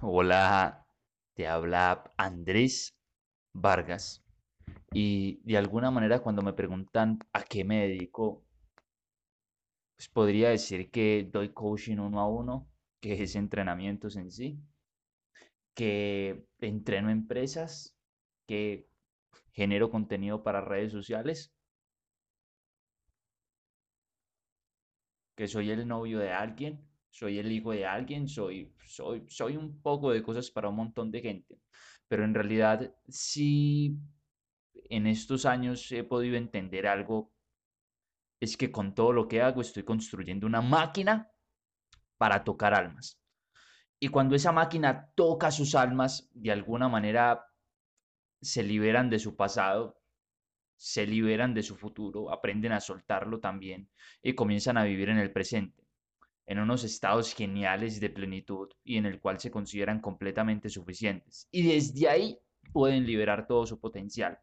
Hola, te habla Andrés Vargas. Y de alguna manera cuando me preguntan a qué me dedico, pues podría decir que doy coaching uno a uno, que es entrenamientos en sí, que entreno empresas, que genero contenido para redes sociales, que soy el novio de alguien, soy el hijo de alguien, soy, soy, soy un poco de cosas para un montón de gente. Pero en realidad sí, en estos años he podido entender algo, es que con todo lo que hago estoy construyendo una máquina para tocar almas. Y cuando esa máquina toca sus almas, de alguna manera se liberan de su pasado, se liberan de su futuro, aprenden a soltarlo también y comienzan a vivir en el presente, en unos estados geniales de plenitud y en el cual se consideran completamente suficientes. Y desde ahí pueden liberar todo su potencial.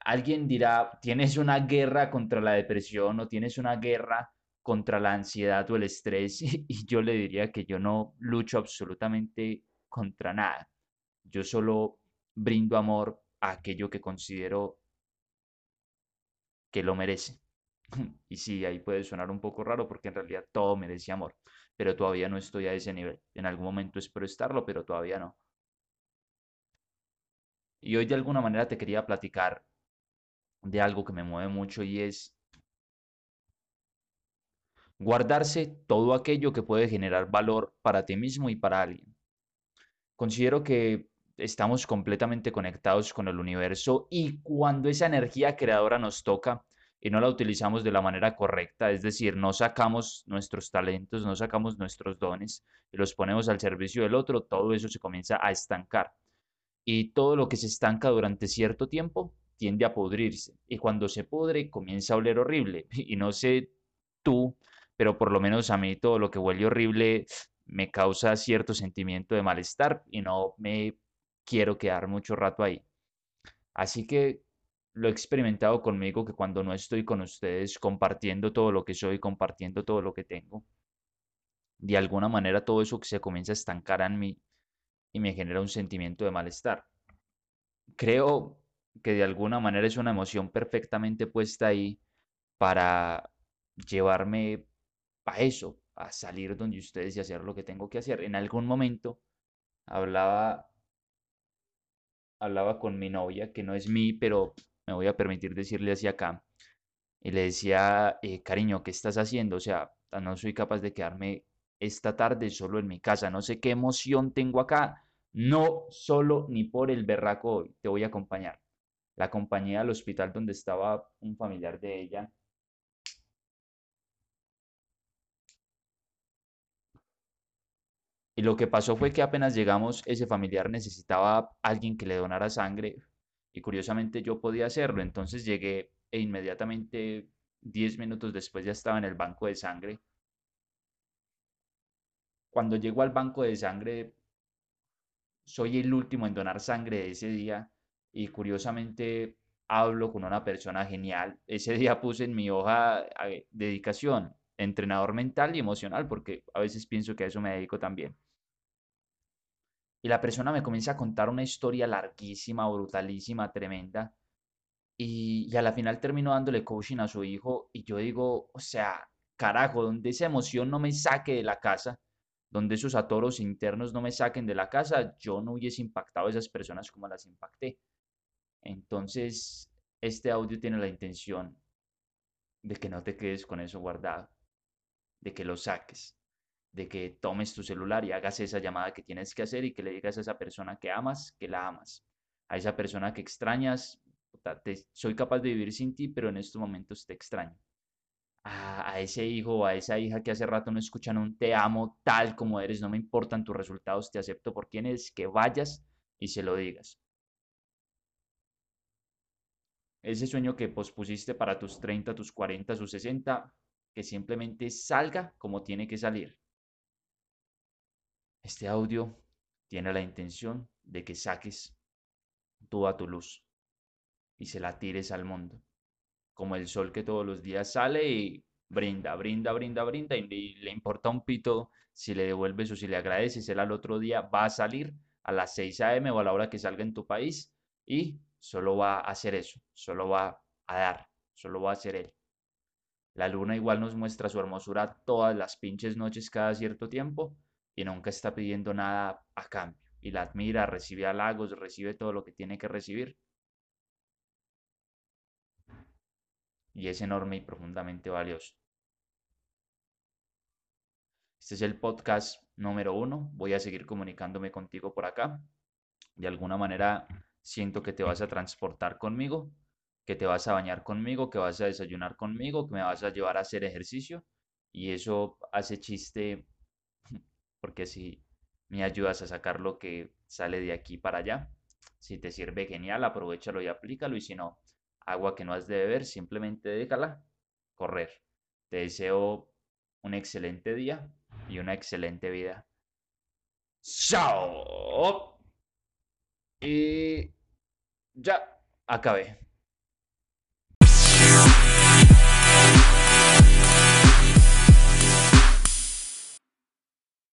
Alguien dirá, tienes una guerra contra la depresión o tienes una guerra contra la ansiedad o el estrés y yo le diría que yo no lucho absolutamente contra nada. Yo solo brindo amor a aquello que considero que lo merece. Y sí, ahí puede sonar un poco raro porque en realidad todo merece amor, pero todavía no estoy a ese nivel. En algún momento espero estarlo, pero todavía no. Y hoy de alguna manera te quería platicar de algo que me mueve mucho y es guardarse todo aquello que puede generar valor para ti mismo y para alguien. Considero que estamos completamente conectados con el universo y cuando esa energía creadora nos toca y no la utilizamos de la manera correcta, es decir, no sacamos nuestros talentos, no sacamos nuestros dones y los ponemos al servicio del otro, todo eso se comienza a estancar. Y todo lo que se estanca durante cierto tiempo tiende a pudrirse. Y cuando se pudre, comienza a oler horrible. Y no sé tú, pero por lo menos a mí todo lo que huele horrible me causa cierto sentimiento de malestar y no me quiero quedar mucho rato ahí. Así que lo he experimentado conmigo que cuando no estoy con ustedes compartiendo todo lo que soy, compartiendo todo lo que tengo, de alguna manera todo eso que se comienza a estancar en mí y me genera un sentimiento de malestar. Creo que de alguna manera es una emoción perfectamente puesta ahí para llevarme a eso, a salir donde ustedes y hacer lo que tengo que hacer. En algún momento hablaba hablaba con mi novia, que no es mí, pero me voy a permitir decirle así acá, y le decía, eh, cariño, ¿qué estás haciendo? O sea, no soy capaz de quedarme esta tarde solo en mi casa, no sé qué emoción tengo acá, no solo ni por el berraco hoy, te voy a acompañar. La acompañé al hospital donde estaba un familiar de ella Y lo que pasó fue que apenas llegamos, ese familiar necesitaba alguien que le donara sangre y curiosamente yo podía hacerlo. Entonces llegué e inmediatamente 10 minutos después ya estaba en el banco de sangre. Cuando llego al banco de sangre, soy el último en donar sangre ese día y curiosamente hablo con una persona genial. Ese día puse en mi hoja eh, dedicación, entrenador mental y emocional, porque a veces pienso que a eso me dedico también. Y la persona me comienza a contar una historia larguísima, brutalísima, tremenda. Y, a la final termino dándole coaching a su hijo y yo digo, o sea, carajo, donde esa emoción no me saque de la casa, donde esos atoros internos no me saquen de la casa, yo no hubiese impactado a esas personas como las impacté. Entonces, este audio tiene la intención de que no te quedes con eso guardado, de que lo saques, de que tomes tu celular y hagas esa llamada que tienes que hacer y que le digas a esa persona que amas, que la amas. A esa persona que extrañas, soy capaz de vivir sin ti, pero en estos momentos te extraño. A, a, ese hijo o a esa hija que hace rato no escuchan un te amo tal como eres, no me importan tus resultados, te acepto por quien eres, que vayas y se lo digas. Ese sueño que pospusiste para tus 30, tus 40, tus 60, que simplemente salga como tiene que salir. Este audio tiene la intención de que saques toda tu luz y se la tires al mundo, como el sol que todos los días sale y brinda, brinda, brinda, brinda, y le, importa un pito si le devuelves o si le agradeces, él al otro día va a salir a las 6 a.m. o a la hora que salga en tu país y solo va a hacer eso, solo va a dar, solo va a ser él. La luna igual nos muestra su hermosura todas las pinches noches cada cierto tiempo y nunca está pidiendo nada a cambio. Y la admira, recibe halagos, recibe todo lo que tiene que recibir. Y es enorme y profundamente valioso. Este es el podcast número uno. Voy a seguir comunicándome contigo por acá. De alguna manera siento que te vas a transportar conmigo que te vas a bañar conmigo, que vas a desayunar conmigo, que me vas a llevar a hacer ejercicio. Y eso hace chiste porque si me ayudas a sacar lo que sale de aquí para allá, si te sirve genial, aprovechalo y aplícalo. Y si no, agua que no has de beber, simplemente déjala correr. Te deseo un excelente día y una excelente vida. ¡Chao! Y ya acabé.